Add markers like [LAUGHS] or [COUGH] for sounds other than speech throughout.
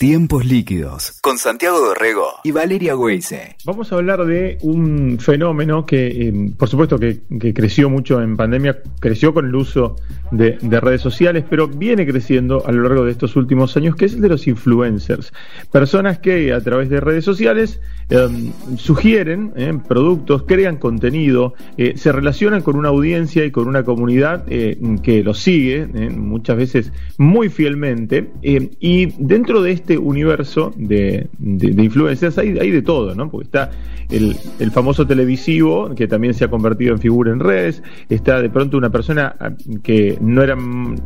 Tiempos líquidos con Santiago Dorrego y Valeria Weise. Vamos a hablar de un fenómeno que, eh, por supuesto, que, creció mucho en pandemia, creció con el uso de, redes sociales, pero viene creciendo a lo largo de estos últimos años, que es el de los influencers. Personas que a través de redes sociales em, sugieren eh, productos, crean contenido, eh, se relacionan con una audiencia y con una comunidad que los sigue, muchas veces muy fielmente, y dentro de este este universo de, influencias hay, de todo, ¿no? Porque está el, famoso televisivo, que también se ha convertido en figura en redes, está de pronto una persona ah, que no era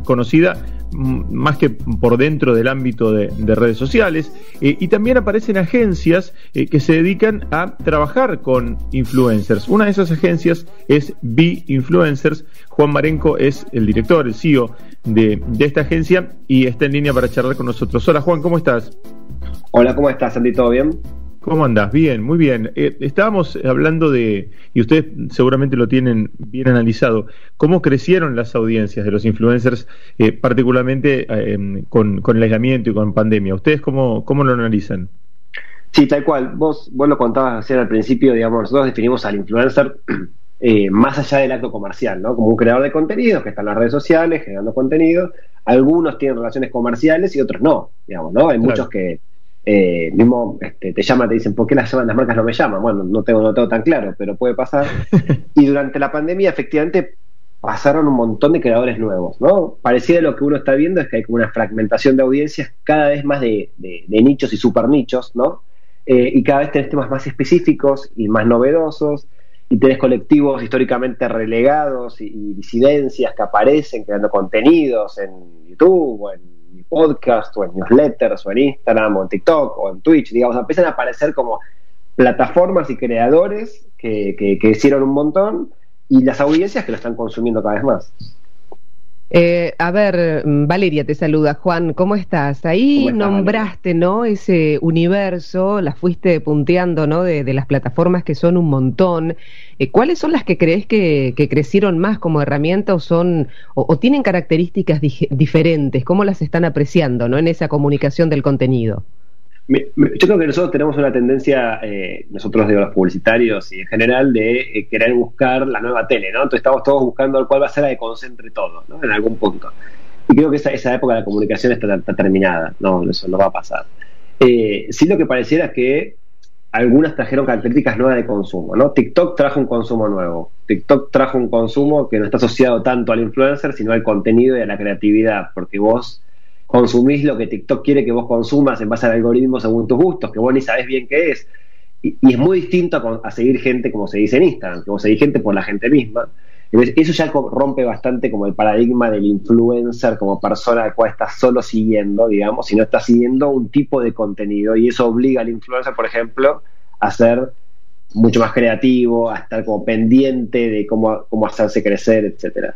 conocida más que por dentro del ámbito de, redes sociales, eh, y también aparecen agencias eh, que se dedican a trabajar con influencers. Una de esas agencias es B Influencers. Juan Marenco es el director, el CEO de, de esta agencia y está en línea para charlar con nosotros. Hola Juan, ¿cómo estás? Hola, ¿cómo estás, Andy? ¿Todo bien? ¿Cómo andás? Bien, muy bien. Eh, estábamos hablando de, y ustedes seguramente lo tienen bien analizado, cómo crecieron las audiencias de los influencers, eh, particularmente eh, con, el aislamiento y con pandemia. ¿Ustedes cómo, cómo lo analizan? Sí, tal cual. Vos, vos lo contabas ayer al principio, digamos, nosotros definimos al influencer [CLEARS THROAT] más allá del acto comercial, ¿no? Como un creador de contenidos que está en las redes sociales generando contenido. Algunos tienen relaciones comerciales y otros no, digamos, ¿no? Hay muchos que eh, mismo este, te llaman, te dicen, ¿por qué las, las marcas no me llaman? Bueno, no tengo, no tengo tan claro, pero puede pasar. [LAUGHS] Y durante la pandemia, efectivamente, pasaron un montón de creadores nuevos, ¿no? Pareciera lo que uno está viendo es que hay como una fragmentación de audiencias cada vez más de, nichos y super nichos, ¿no? Eh, y cada vez tenés temas más específicos y más novedosos, y tenés colectivos históricamente relegados y, y disidencias que aparecen creando contenidos en YouTube o en podcast o en newsletters o en Instagram o en TikTok o en Twitch, digamos, empiezan a aparecer como plataformas y creadores que, que, hicieron un montón y las audiencias que lo están consumiendo cada vez más. Eh, a ver, Valeria te saluda. Juan, ¿cómo estás? Ahí nombraste, ¿no? Ese universo, las fuiste punteando, ¿no? De, las plataformas que son un montón. Eh, ¿Cuáles son las que crees que, crecieron más como herramienta o son o, tienen características diferentes? ¿Cómo las están apreciando, ¿no? En esa comunicación del contenido yo creo que nosotros tenemos una tendencia, eh, nosotros de los publicitarios y en general, de eh, querer buscar la nueva tele, ¿no? Entonces estamos todos buscando cuál va a ser la que concentre todo, ¿no? En algún punto. Y creo que esa, esa época de la comunicación está, terminada, no, eso no va a pasar. Eh, sí lo que pareciera es que algunas trajeron características nuevas de consumo, ¿no? TikTok trajo un consumo nuevo. TikTok trajo un consumo que no está asociado tanto al influencer, sino al contenido y a la creatividad, porque vos consumís lo que TikTok quiere que vos consumas en base al algoritmo según tus gustos, que vos ni sabés bien qué es. Y, es muy distinto a, seguir gente como se dice en Instagram, que vos seguís gente por la gente misma. eso ya rompe bastante como el paradigma del influencer como persona al cual estás solo siguiendo, digamos, sino estás siguiendo un tipo de contenido y eso obliga al influencer, por ejemplo, a ser mucho más creativo, a estar como pendiente de cómo, cómo hacerse crecer, etcétera.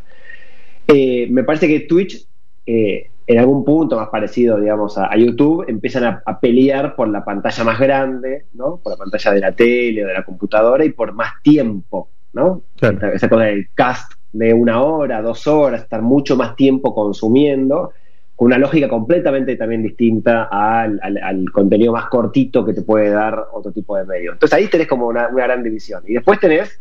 Eh, me parece que Twitch eh, en algún punto más parecido, digamos, a, YouTube, empiezan a, pelear por la pantalla más grande, ¿no? Por la pantalla de la tele o de la computadora y por más tiempo, ¿no? Esa, cosa del cast de una hora, dos horas, estar mucho más tiempo consumiendo, con una lógica completamente también distinta al, contenido más cortito que te puede dar otro tipo de medio. Entonces ahí tenés como una, una gran división. Y después tenés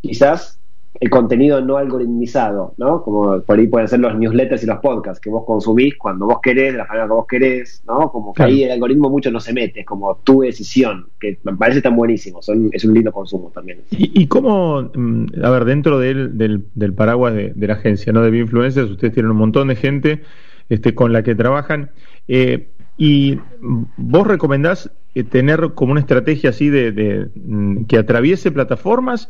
quizás el contenido no algoritmizado, ¿no? Como por ahí pueden ser los newsletters y los podcasts que vos consumís cuando vos querés, de la manera que vos querés, ¿no? Como que ahí el algoritmo mucho no se mete, es como tu decisión, que me parece tan buenísimo, son, es un lindo consumo también. ¿Y, cómo, mm, a ver, dentro del, del, paraguas de, la agencia, ¿no? De influencers, ustedes tienen un montón de gente este, con la que trabajan, eh, y vos recomendás eh, tener como una estrategia así de, de mm, que atraviese plataformas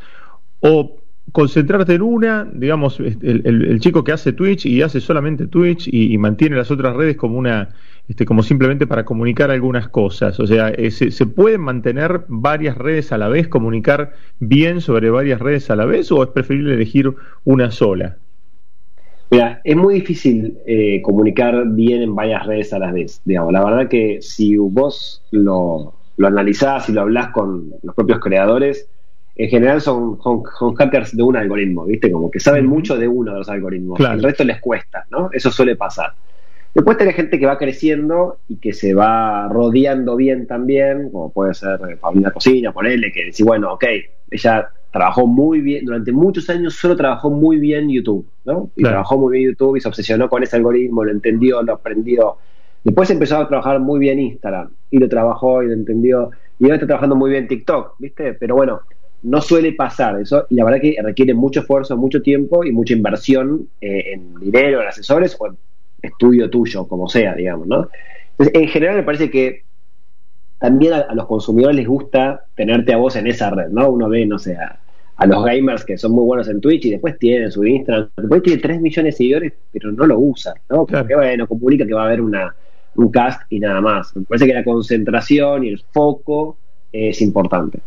o concentrarte en una, digamos, el, chico que hace Twitch y hace solamente Twitch y, mantiene las otras redes como una, este, como simplemente para comunicar algunas cosas. O sea, eh, se, ¿se, pueden mantener varias redes a la vez, comunicar bien sobre varias redes a la vez, o es preferible elegir una sola? Mira, es muy difícil eh, comunicar bien en varias redes a la vez. Digamos, la verdad que si vos lo, lo analizás y lo hablas con los propios creadores, en general son, hackers de un algoritmo, ¿viste? Como que saben mucho de uno de los algoritmos. El resto les cuesta, ¿no? Eso suele pasar. Después tenés gente que va creciendo y que se va rodeando bien también, como puede ser eh, Paulina Cocina, ponele, que dice, bueno, ok, ella trabajó muy bien, durante muchos años solo trabajó muy bien YouTube, ¿no? Y trabajó muy bien YouTube y se obsesionó con ese algoritmo, lo entendió, lo aprendió. Después empezó a trabajar muy bien Instagram y lo trabajó y lo entendió. Y ahora está trabajando muy bien TikTok, ¿viste? Pero bueno, no suele pasar eso y la verdad que requiere mucho esfuerzo, mucho tiempo y mucha inversión eh, en dinero, en asesores o en estudio tuyo, como sea, digamos, ¿no? Entonces, en general me parece que también a, los consumidores les gusta tenerte a vos en esa red, ¿no? Uno ve, no sé, a, los gamers que son muy buenos en Twitch y después tienen su Instagram, después tiene 3 millones de seguidores, pero no lo usa, ¿no? Porque, bueno, comunica que va a haber una, un cast y nada más. Me parece que la concentración y el foco es importante.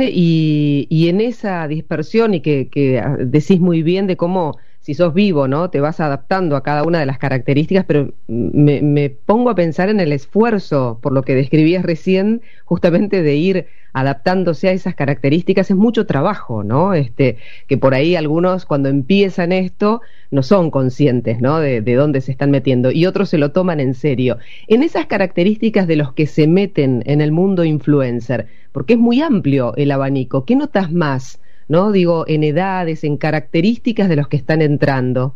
Y, y en esa dispersión y que, que decís muy bien de cómo si sos vivo, ¿no? Te vas adaptando a cada una de las características, pero me, pongo a pensar en el esfuerzo, por lo que describías recién, justamente de ir adaptándose a esas características, es mucho trabajo, ¿no? Este, que por ahí algunos cuando empiezan esto no son conscientes, ¿no? De dónde se están metiendo y otros se lo toman en serio. En esas características de los que se meten en el mundo influencer, porque es muy amplio el abanico, ¿qué notas más? ¿No? Digo, en edades, en características de los que están entrando.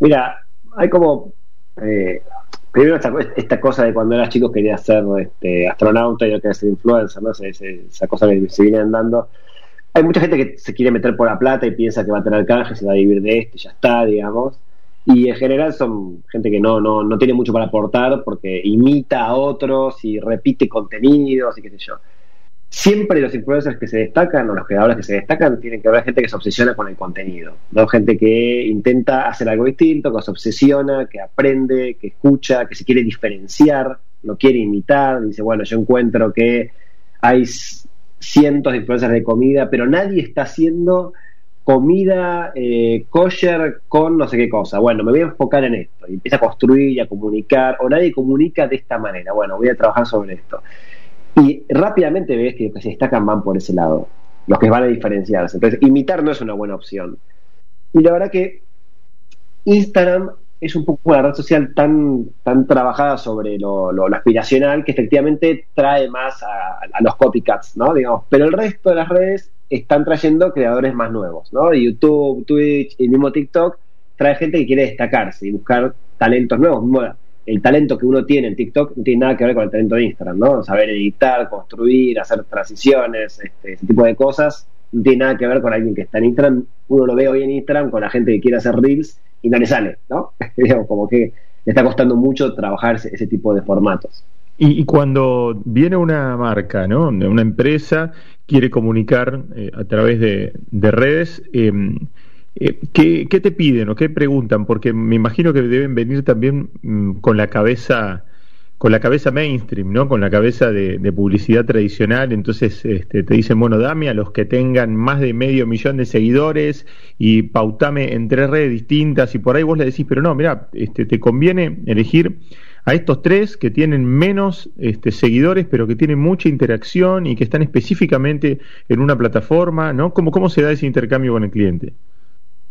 Mira, hay como. Eh, primero, esta, cosa de cuando eras chico quería ser este, astronauta y no quería ser influencer, ¿no? esa cosa que se viene andando. Hay mucha gente que se quiere meter por la plata y piensa que va a tener canje, se va a vivir de esto y ya está, digamos. Y en general son gente que no, no, no tiene mucho para aportar porque imita a otros y repite contenidos y qué sé yo siempre los influencers que se destacan o los creadores que se destacan tienen que haber gente que se obsesiona con el contenido, ¿no? Gente que intenta hacer algo distinto, que se obsesiona, que aprende, que escucha, que se quiere diferenciar, lo quiere imitar, dice, bueno, yo encuentro que hay cientos de influencers de comida, pero nadie está haciendo comida eh, kosher con no sé qué cosa. Bueno, me voy a enfocar en esto. Y empieza a construir y a comunicar, o nadie comunica de esta manera. Bueno, voy a trabajar sobre esto. Y rápidamente ves que los que se destacan van por ese lado, los que van a diferenciarse. Entonces, imitar no es una buena opción. Y la verdad que Instagram es un poco una red social tan, tan trabajada sobre lo, aspiracional que efectivamente trae más a, los copycats, ¿no? Digamos, pero el resto de las redes están trayendo creadores más nuevos, ¿no? YouTube, Twitch y mismo TikTok trae gente que quiere destacarse y buscar talentos nuevos el talento que uno tiene en TikTok no tiene nada que ver con el talento de Instagram, ¿no? Saber editar, construir, hacer transiciones, este, ese tipo de cosas, no tiene nada que ver con alguien que está en Instagram. Uno lo ve hoy en Instagram con la gente que quiere hacer reels y no le sale, ¿no? [LAUGHS] Digamos, como que le está costando mucho trabajar ese, tipo de formatos. Y, cuando viene una marca, ¿no? Una empresa quiere comunicar eh, a través de, redes, eh, eh, ¿qué, te piden o qué preguntan? Porque me imagino que deben venir también mm, con la cabeza con la cabeza mainstream, ¿no? Con la cabeza de, publicidad tradicional. Entonces este, te dicen, bueno, dame a los que tengan más de medio millón de seguidores y pautame en tres redes distintas. Y por ahí vos le decís, pero no, mira, este, te conviene elegir a estos tres que tienen menos este, seguidores, pero que tienen mucha interacción y que están específicamente en una plataforma, ¿no? ¿Cómo, cómo se da ese intercambio con el cliente?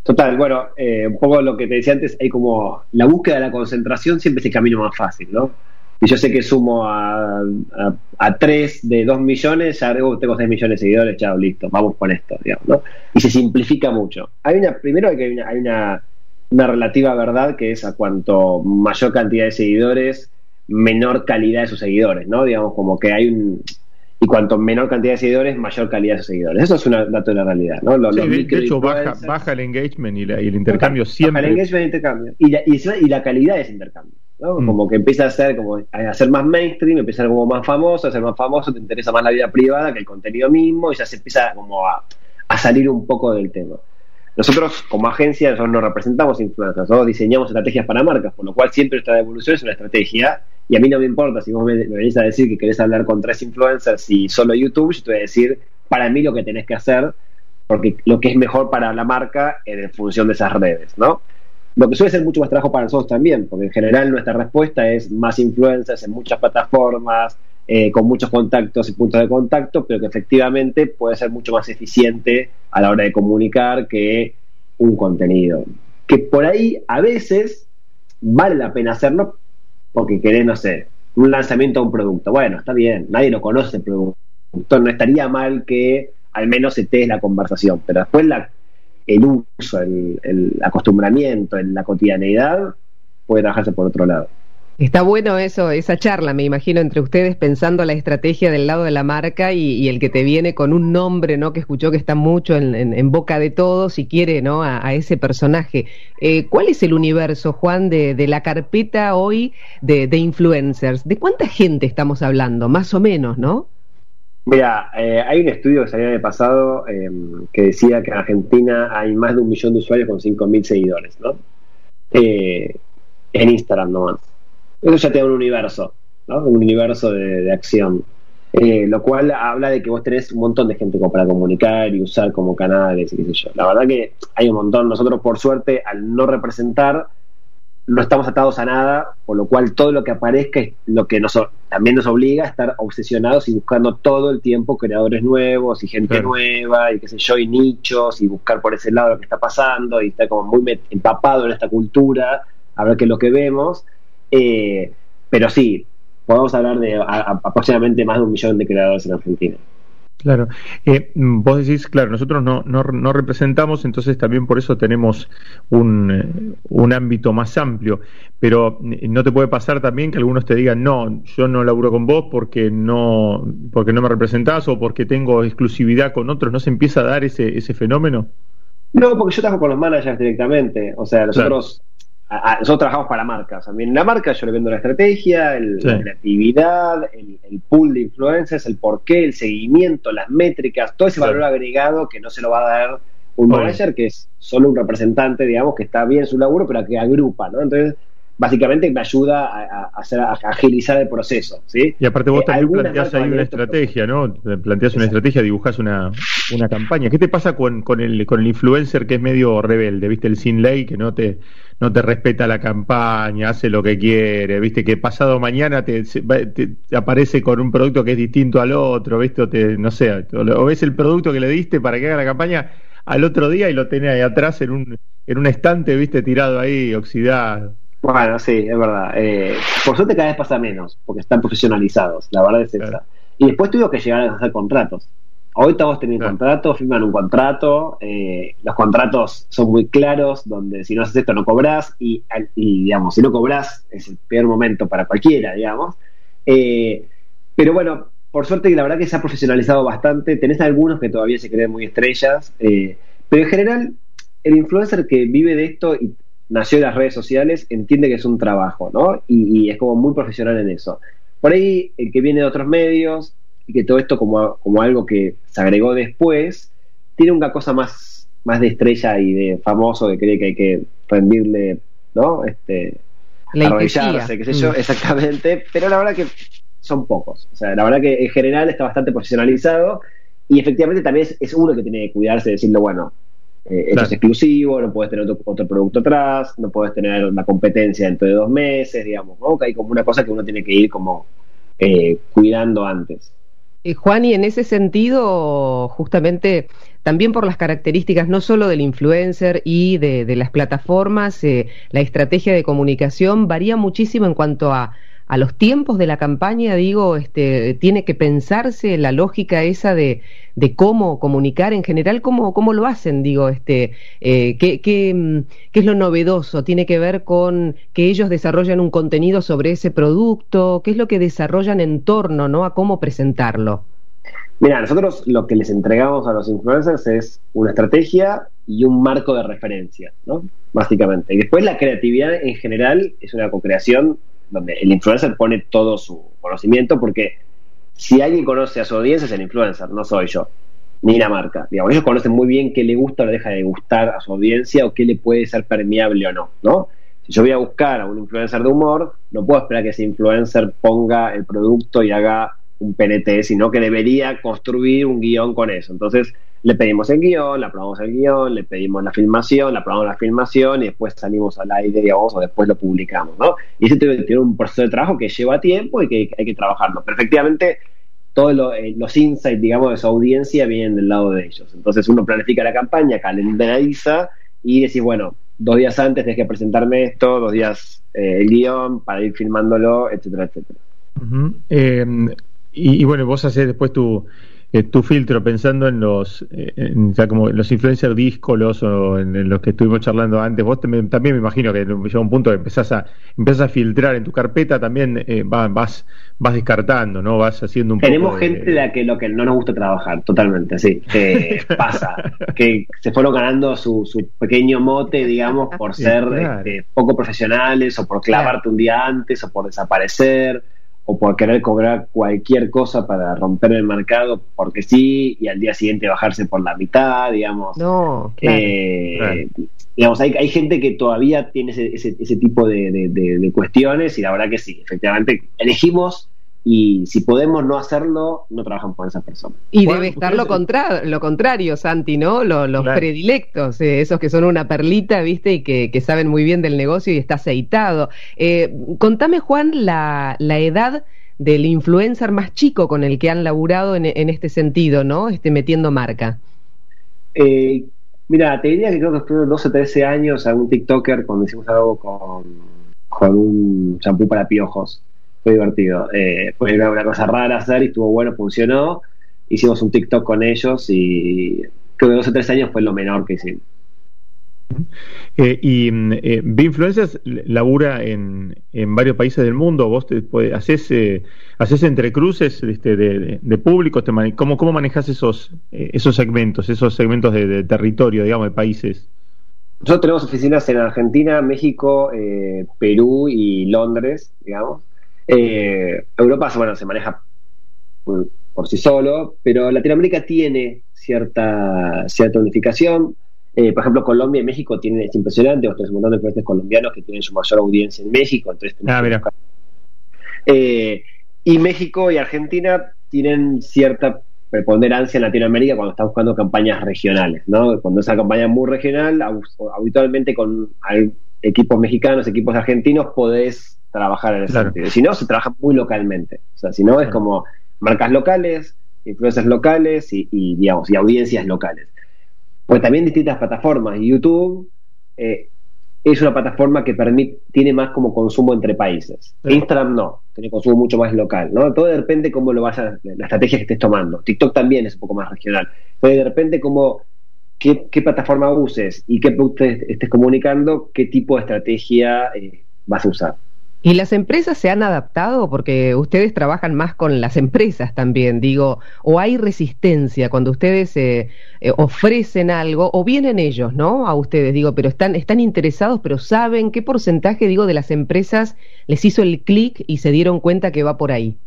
Total, bueno, eh, un poco lo que te decía antes, hay como la búsqueda de la concentración siempre es el camino más fácil, ¿no? Y yo sé que sumo a, a, 3 de 2 millones, ya tengo 3 millones de seguidores, chao, listo, vamos con esto, digamos, ¿no? Y se simplifica mucho. Hay una, primero hay, una, hay una, una relativa verdad que es a cuanto mayor cantidad de seguidores, menor calidad de sus seguidores, ¿no? Digamos, como que hay un, y cuanto menor cantidad de seguidores, mayor calidad de seguidores. Eso es un dato de la realidad. ¿no? de, hecho, baja, baja, el engagement y, el intercambio siempre. Baja el engagement y el intercambio. Y la, y, la calidad de ese intercambio. ¿no? Mm. Como que empieza a ser como a ser más mainstream, empieza a ser como más famoso, a ser más famoso, te interesa más la vida privada que el contenido mismo, y ya se empieza como a, a salir un poco del tema. Nosotros, como agencia, nosotros no representamos influencers, nosotros diseñamos estrategias para marcas, por lo cual siempre esta devolución es una estrategia y a mí no me importa si vos me, venís a decir que querés hablar con tres influencers y solo YouTube, yo te voy a decir para mí lo que tenés que hacer, porque lo que es mejor para la marca en función de esas redes, ¿no? Lo que suele ser mucho más trabajo para nosotros también, porque en general nuestra respuesta es más influencers en muchas plataformas, eh, con muchos contactos y puntos de contacto, pero que efectivamente puede ser mucho más eficiente a la hora de comunicar que un contenido. Que por ahí a veces vale la pena hacerlo porque querés, no sé, un lanzamiento de un producto. Bueno, está bien, nadie lo conoce el producto. No estaría mal que al menos te la conversación, pero después la, el uso, el, el acostumbramiento, en la cotidianeidad puede trabajarse por otro lado. Está bueno eso, esa charla, me imagino, entre ustedes pensando la estrategia del lado de la marca y, el que te viene con un nombre, ¿no? Que escuchó que está mucho en, boca de todos y quiere, ¿no? A, ese personaje. Eh, ¿Cuál es el universo, Juan, de, la carpeta hoy de, influencers? ¿De cuánta gente estamos hablando? Más o menos, ¿no? Mira, eh, hay un estudio que salió el pasado em, que decía que en Argentina hay más de un millón de usuarios con 5.000 seguidores, ¿no? Eh, en Instagram nomás. Eso ya te da un universo, ¿no? Un universo de, acción. Eh, lo cual habla de que vos tenés un montón de gente como para comunicar y usar como canales y qué sé yo. La verdad que hay un montón. Nosotros, por suerte, al no representar, no estamos atados a nada, por lo cual todo lo que aparezca es lo que nos, también nos obliga a estar obsesionados y buscando todo el tiempo creadores nuevos y gente nueva y qué sé yo, y nichos y buscar por ese lado lo que está pasando y estar como muy empapado en esta cultura, a ver qué es lo que vemos. Eh, pero sí, podemos hablar de aproximadamente más de un millón de creadores en Argentina. Claro. Eh, vos decís, claro, nosotros no, no, representamos, entonces también por eso tenemos un, eh, un, ámbito más amplio. Pero no te puede pasar también que algunos te digan, no, yo no laburo con vos porque no, porque no me representás o porque tengo exclusividad con otros. ¿No se empieza a dar ese, ese fenómeno? No, porque yo trabajo con los managers directamente. O sea, nosotros nosotros trabajamos para marcas. También en la marca yo le vendo la estrategia, la creatividad, el, pool de influencers, el porqué, el seguimiento, las métricas, todo ese valor agregado que no se lo va a dar un manager que es solo un representante, digamos, que está bien su laburo, pero que agrupa, ¿no? Entonces, básicamente me ayuda a, hacer, agilizar el proceso, ¿sí? Y aparte vos eh, también planteás ahí una estrategia, ¿no? Planteás una estrategia, dibujás una, una campaña. ¿Qué te pasa con, con, el, con el influencer que es medio rebelde, viste? El sin ley que no te no te respeta la campaña, hace lo que quiere, viste que pasado mañana te, aparece con un producto que es distinto al otro, viste, o te, no sé, o, ves el producto que le diste para que haga la campaña al otro día y lo tenés ahí atrás en un, en un estante, viste, tirado ahí, oxidado. Bueno, sí, es verdad. Eh, por suerte cada vez pasa menos, porque están profesionalizados, la verdad es esa. Y después tuvo que llegar a hacer contratos. Hoy todos tienen un contrato, firman un contrato, eh, los contratos son muy claros, donde si no haces esto no cobras y, digamos, si no cobras es el peor momento para cualquiera, digamos. Eh, pero bueno, por suerte la verdad que se ha profesionalizado bastante, tenés algunos que todavía se creen muy estrellas, eh, pero en general el influencer que vive de esto y nació en las redes sociales entiende que es un trabajo, ¿no? Y, y es como muy profesional en eso. Por ahí, el que viene de otros medios, y que todo esto como, como algo que se agregó después, tiene una cosa más, más de estrella y de famoso que cree que hay que rendirle, ¿no? Este, arrodillarse, qué sé yo, mm. exactamente, pero la verdad que son pocos. O sea, la verdad que en general está bastante profesionalizado y efectivamente también es, uno que tiene que cuidarse de decirle, bueno, eh, es exclusivo, no puedes tener otro, producto atrás, no puedes tener una competencia dentro de dos meses, digamos, ¿no? Que hay como una cosa que uno tiene que ir como eh, cuidando antes. Eh, Juan, y en ese sentido, justamente también por las características no solo del influencer y de, las plataformas, eh, la estrategia de comunicación varía muchísimo en cuanto a a los tiempos de la campaña, digo, este, tiene que pensarse la lógica esa de, cómo comunicar en general, cómo, lo hacen, digo, este, eh, ¿qué, qué, qué, es lo novedoso? ¿Tiene que ver con que ellos desarrollan un contenido sobre ese producto? ¿Qué es lo que desarrollan en torno ¿no? a cómo presentarlo? Mira, nosotros lo que les entregamos a los influencers es una estrategia y un marco de referencia, ¿no? Básicamente. Y después la creatividad en general es una co-creación donde el influencer pone todo su conocimiento, porque si alguien conoce a su audiencia es el influencer, no soy yo, ni la marca. Digamos, ellos conocen muy bien qué le gusta o le deja de gustar a su audiencia o qué le puede ser permeable o no, ¿no? Si yo voy a buscar a un influencer de humor, no puedo esperar que ese influencer ponga el producto y haga un PNT, sino que debería construir un guion con eso. Entonces, le pedimos el guion, le aprobamos el guion, le pedimos la filmación, le aprobamos la filmación y después salimos al aire, digamos, o después lo publicamos, ¿no? Y ese tiene, un proceso de trabajo que lleva tiempo y que hay que trabajarlo. Pero efectivamente, todos eh, los insights, digamos, de su audiencia vienen del lado de ellos. Entonces uno planifica la campaña, calendariza y decís, bueno, dos días antes tienes que presentarme esto, dos días eh, el guion para ir filmándolo, etcétera, etcétera. Y, bueno, vos haces después tu, eh, tu filtro pensando en los eh, ya como los influencers díscolos o en, los que estuvimos charlando antes. Vos también, me imagino que llega un punto que empezás a, empezás a filtrar en tu carpeta, también vas, vas descartando, ¿no? Vas haciendo un Tenemos gente de... la que lo que no nos gusta trabajar, totalmente, sí. [LAUGHS] pasa. que se fueron ganando su, su pequeño mote, digamos, por [LAUGHS] ser este, poco profesionales o por clavarte un día antes o por desaparecer o por querer cobrar cualquier cosa para romper el mercado porque sí y al día siguiente bajarse por la mitad, digamos. No, eh, Digamos, hay, hay gente que todavía tiene ese, ese, tipo de, de, cuestiones y la verdad que sí, efectivamente elegimos y si podemos no hacerlo, no trabajan con esa persona. Y debe estar lo, lo contrario, Santi, ¿no? Los, predilectos, eh, esos que son una perlita, ¿viste? Y que, saben muy bien del negocio y está aceitado. Eh, contame, Juan, la, la edad del influencer más chico con el que han laburado en, este sentido, ¿no? Este, metiendo marca. Eh, mira, te diría que creo que fue 12, 13 años algún TikToker cuando hicimos algo con, con un champú para piojos fue divertido. Eh, fue una, cosa rara hacer y estuvo bueno, funcionó. Hicimos un TikTok con ellos y creo que dos o tres años fue lo menor que hicimos. Eh, y eh, Influencers labura en, en, varios países del mundo. ¿Vos te, haces, eh, haces entrecruces este, de, de, públicos? Te ¿cómo, ¿Cómo manejas esos, eh, esos segmentos, esos segmentos de, de, territorio, digamos, de países? Nosotros tenemos oficinas en Argentina, México, Perú y Londres, digamos. Eh, Europa, bueno, se maneja por, sí solo, pero Latinoamérica tiene cierta, cierta unificación. Eh, por ejemplo, Colombia y México tienen, es impresionante, vos tenés un montón de clientes colombianos que tienen su mayor audiencia en México, entonces ah, eh, y México y Argentina tienen cierta preponderancia en Latinoamérica cuando están buscando campañas regionales, ¿no? Cuando esa campaña es muy regional, habitualmente con equipos mexicanos, equipos argentinos, podés trabajar en ese sentido. Si no, se trabaja muy localmente. O sea, si no, es como marcas locales, influencers locales y, digamos, y audiencias locales. Pues también distintas plataformas. YouTube eh, es una plataforma que permite, tiene más como consumo entre países. Instagram no, tiene consumo mucho más local, ¿no? Todo depende cómo lo vayas, la estrategia que estés tomando. TikTok también es un poco más regional. Pero de repente como qué, plataforma uses y qué estés comunicando, qué tipo de estrategia eh, vas a usar. ¿Y las empresas se han adaptado? Porque ustedes trabajan más con las empresas también, digo, o hay resistencia cuando ustedes eh, eh, ofrecen algo, o vienen ellos, ¿no? A ustedes, digo, pero están, están interesados, pero saben qué porcentaje, digo, de las empresas les hizo el clic y se dieron cuenta que va por ahí.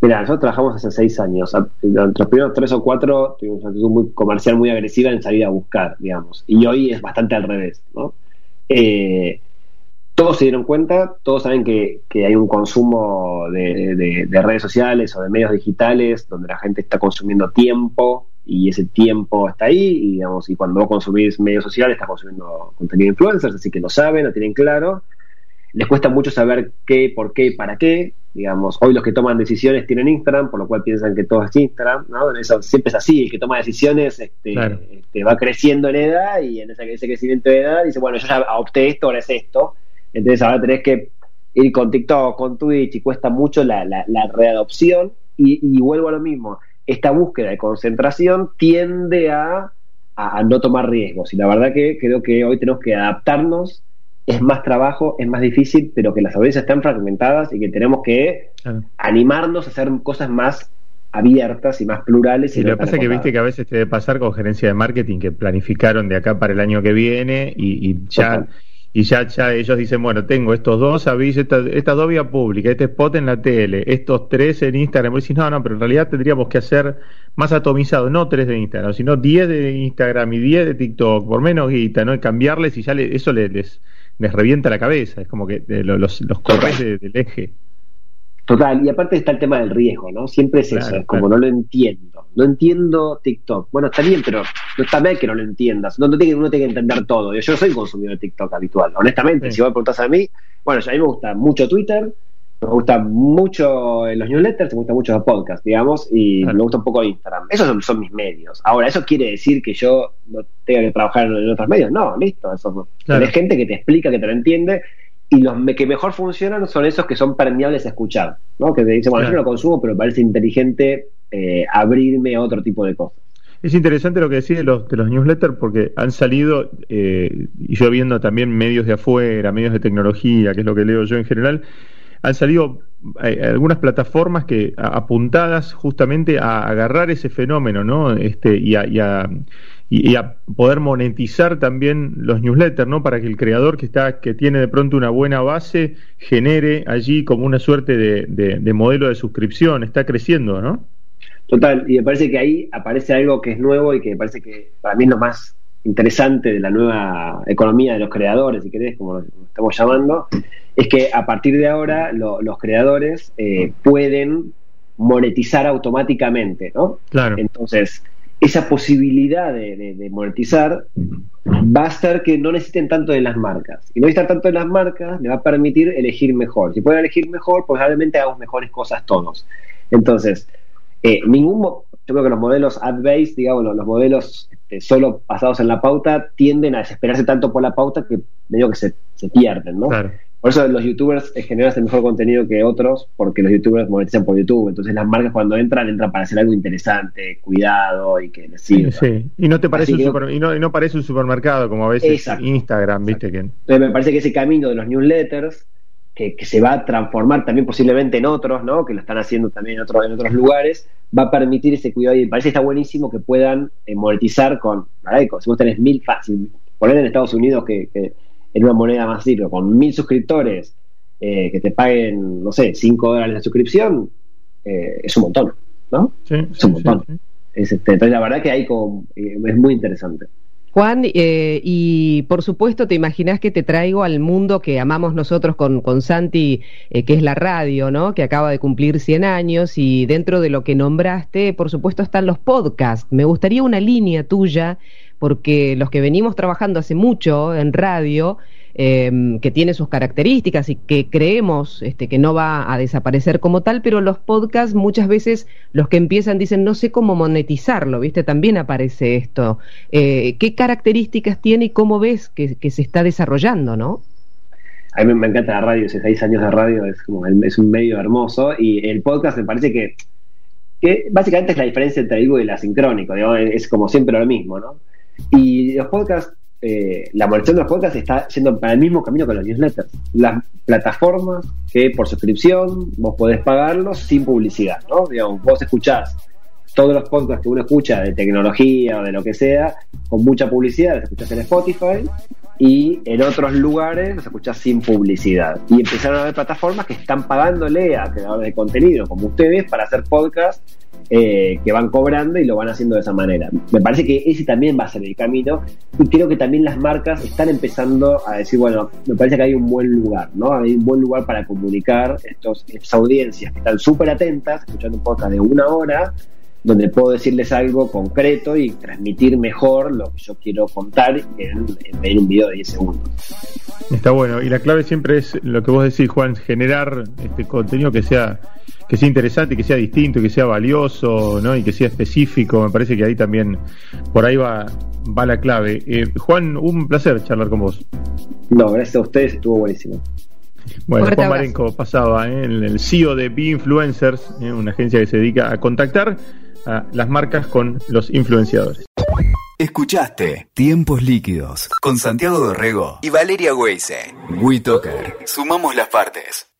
Mira, nosotros trabajamos hace seis años. Entre los primeros tres o cuatro tuvimos una actitud muy comercial muy agresiva en salir a buscar, digamos. Y hoy es bastante al revés, ¿no? Eh, todos se dieron cuenta, todos saben que, hay un consumo de, redes sociales o de medios digitales donde la gente está consumiendo tiempo y ese tiempo está ahí y, digamos, y cuando vos consumís medios sociales estás consumiendo contenido de influencers, así que lo saben, lo tienen claro. Les cuesta mucho saber qué, por qué, para qué. Digamos, hoy los que toman decisiones tienen Instagram, por lo cual piensan que todo es Instagram, ¿no? Eso siempre es así, el que toma decisiones este, este va creciendo en edad y en ese, ese crecimiento de edad dice, bueno, yo ya opté esto, ahora es esto entonces ahora tenés que ir con TikTok, con Twitch y cuesta mucho la, la, readopción y, vuelvo a lo mismo. Esta búsqueda de concentración tiende a, no tomar riesgos y la verdad que creo que hoy tenemos que adaptarnos. Es más trabajo, es más difícil, pero que las audiencias están fragmentadas y que tenemos que animarnos a hacer cosas más abiertas y más plurales. Y lo que pasa es que viste que a veces te debe pasar con gerencia de marketing que planificaron de acá para el año que viene y, ya y ya, ya ellos dicen, bueno, tengo estos dos avisos, esta, esta dos vía pública, este spot en la tele, estos tres en Instagram. Y decís, no, no, pero en realidad tendríamos que hacer más atomizado, no tres de Instagram, sino diez de Instagram y diez de TikTok, por menos guita, ¿no? Y cambiarles y ya eso les, les, revienta la cabeza, es como que eh, los, los corres del eje. Total, y aparte está el tema del riesgo, ¿no? Siempre es eso, es como no lo entiendo. No entiendo TikTok. Bueno, está bien, pero no está bien que no lo entiendas. No, tiene, uno tiene que entender todo. Yo, soy consumidor de TikTok habitual. Honestamente, si vos me preguntás a mí, bueno, a mí me gusta mucho Twitter, me gusta mucho los newsletters, me gusta mucho los podcasts, digamos, y me gusta un poco Instagram. Esos son, mis medios. Ahora, ¿eso quiere decir que yo no tenga que trabajar en, otros medios? No, listo. Eso, Hay gente que te explica, que te lo entiende, y los que mejor funcionan son esos que son permeables a escuchar, ¿no? Que te dicen, bueno, yo no lo consumo, pero me parece inteligente eh, abrirme a otro tipo de cosas. Es interesante lo que decís de los, de los newsletters porque han salido, eh, y yo viendo también medios de afuera, medios de tecnología, que es lo que leo yo en general, han salido eh, algunas plataformas que apuntadas justamente a agarrar ese fenómeno, ¿no? Este, y a, y a, y, a poder monetizar también los newsletters, ¿no? Para que el creador que está, que tiene de pronto una buena base, genere allí como una suerte de, de modelo de suscripción, está creciendo, ¿no? Total, y me parece que ahí aparece algo que es nuevo y que me parece que para mí es lo más interesante de la nueva economía de los creadores, si querés, como lo estamos llamando, es que a partir de ahora los creadores eh, pueden monetizar automáticamente, ¿no? Claro. Entonces, esa posibilidad de, monetizar va a ser que no necesiten tanto de las marcas. Y no necesitar tanto de las marcas le va a permitir elegir mejor. Si pueden elegir mejor, pues probablemente hagamos mejores cosas todos. Entonces, eh, ningún, yo creo que los modelos ad-based, digamos, los, modelos este, solo basados en la pauta, tienden a desesperarse tanto por la pauta que medio que se, se pierden, ¿no? Por eso los youtubers en general hacen mejor contenido que otros, porque los youtubers monetizan por YouTube. Entonces las marcas cuando entran, entran para hacer algo interesante, cuidado y que les sirva. Sí, y no te parece un y, no, parece un supermercado como a veces Instagram, viste que. Entonces me parece que ese camino de los newsletters que, se va a transformar también posiblemente en otros, ¿no? que lo están haciendo también en, otros en otros lugares, va a permitir ese cuidado y me parece que está buenísimo que puedan eh, monetizar con, si vos tenés mil fácil, poner en Estados Unidos que, en una moneda más libre, con mil suscriptores eh, que te paguen, no sé, cinco dólares de suscripción, eh, es un montón, ¿no? Sí, es un montón. este, entonces la verdad que hay como, es muy interesante. Juan, eh, y por supuesto te imaginas que te traigo al mundo que amamos nosotros con, con Santi, eh, que es la radio, ¿no? Que acaba de cumplir 100 años y dentro de lo que nombraste, por supuesto, están los podcasts. Me gustaría una línea tuya, porque los que venimos trabajando hace mucho en radio, Em, que tiene sus características y que creemos este, que no va a desaparecer como tal, pero los podcasts muchas veces los que empiezan dicen no sé cómo monetizarlo, ¿viste? También aparece esto. Eh, ¿Qué características tiene y cómo ves que, se está desarrollando, no? A mí me encanta la radio, hace seis años de radio es, como, es un medio hermoso y el podcast me parece que, básicamente es la diferencia entre el vivo y el asincrónico, es como siempre lo mismo, ¿no? Y los podcasts eh, la monetización de los podcasts está yendo para el mismo camino que los newsletters. Las plataformas que por suscripción vos podés pagarlos sin publicidad, ¿no? Digamos, vos escuchás todos los podcasts que uno escucha de tecnología o de lo que sea, con mucha publicidad, los escuchás en Spotify y en otros lugares los escuchás sin publicidad. Y empezaron a haber plataformas que están pagándole a creadores de contenido como ustedes para hacer podcasts eh, que van cobrando y lo van haciendo de esa manera. Me parece que ese también va a ser el camino y creo que también las marcas están empezando a decir, bueno, me parece que hay un buen lugar, ¿no? Hay un buen lugar para comunicar estos, estas audiencias que están súper atentas, escuchando un podcast de una hora, donde puedo decirles algo concreto y transmitir mejor lo que yo quiero contar en, en, un video de 10 segundos. Está bueno, y la clave siempre es lo que vos decís, Juan, generar este contenido que sea que sea interesante, que sea distinto, que sea valioso, ¿no? Y que sea específico. Me parece que ahí también, por ahí va, va la clave. Eh, Juan, un placer charlar con vos. No, gracias a ustedes, estuvo buenísimo. Bueno, Juan Marenco pasaba, ¿eh? el CEO de Be Influencers, ¿eh? una agencia que se dedica a contactar a las marcas con los influenciadores. Escuchaste Tiempos Líquidos con Santiago Dorrego y Valeria Weise. WeToker. Sumamos las partes.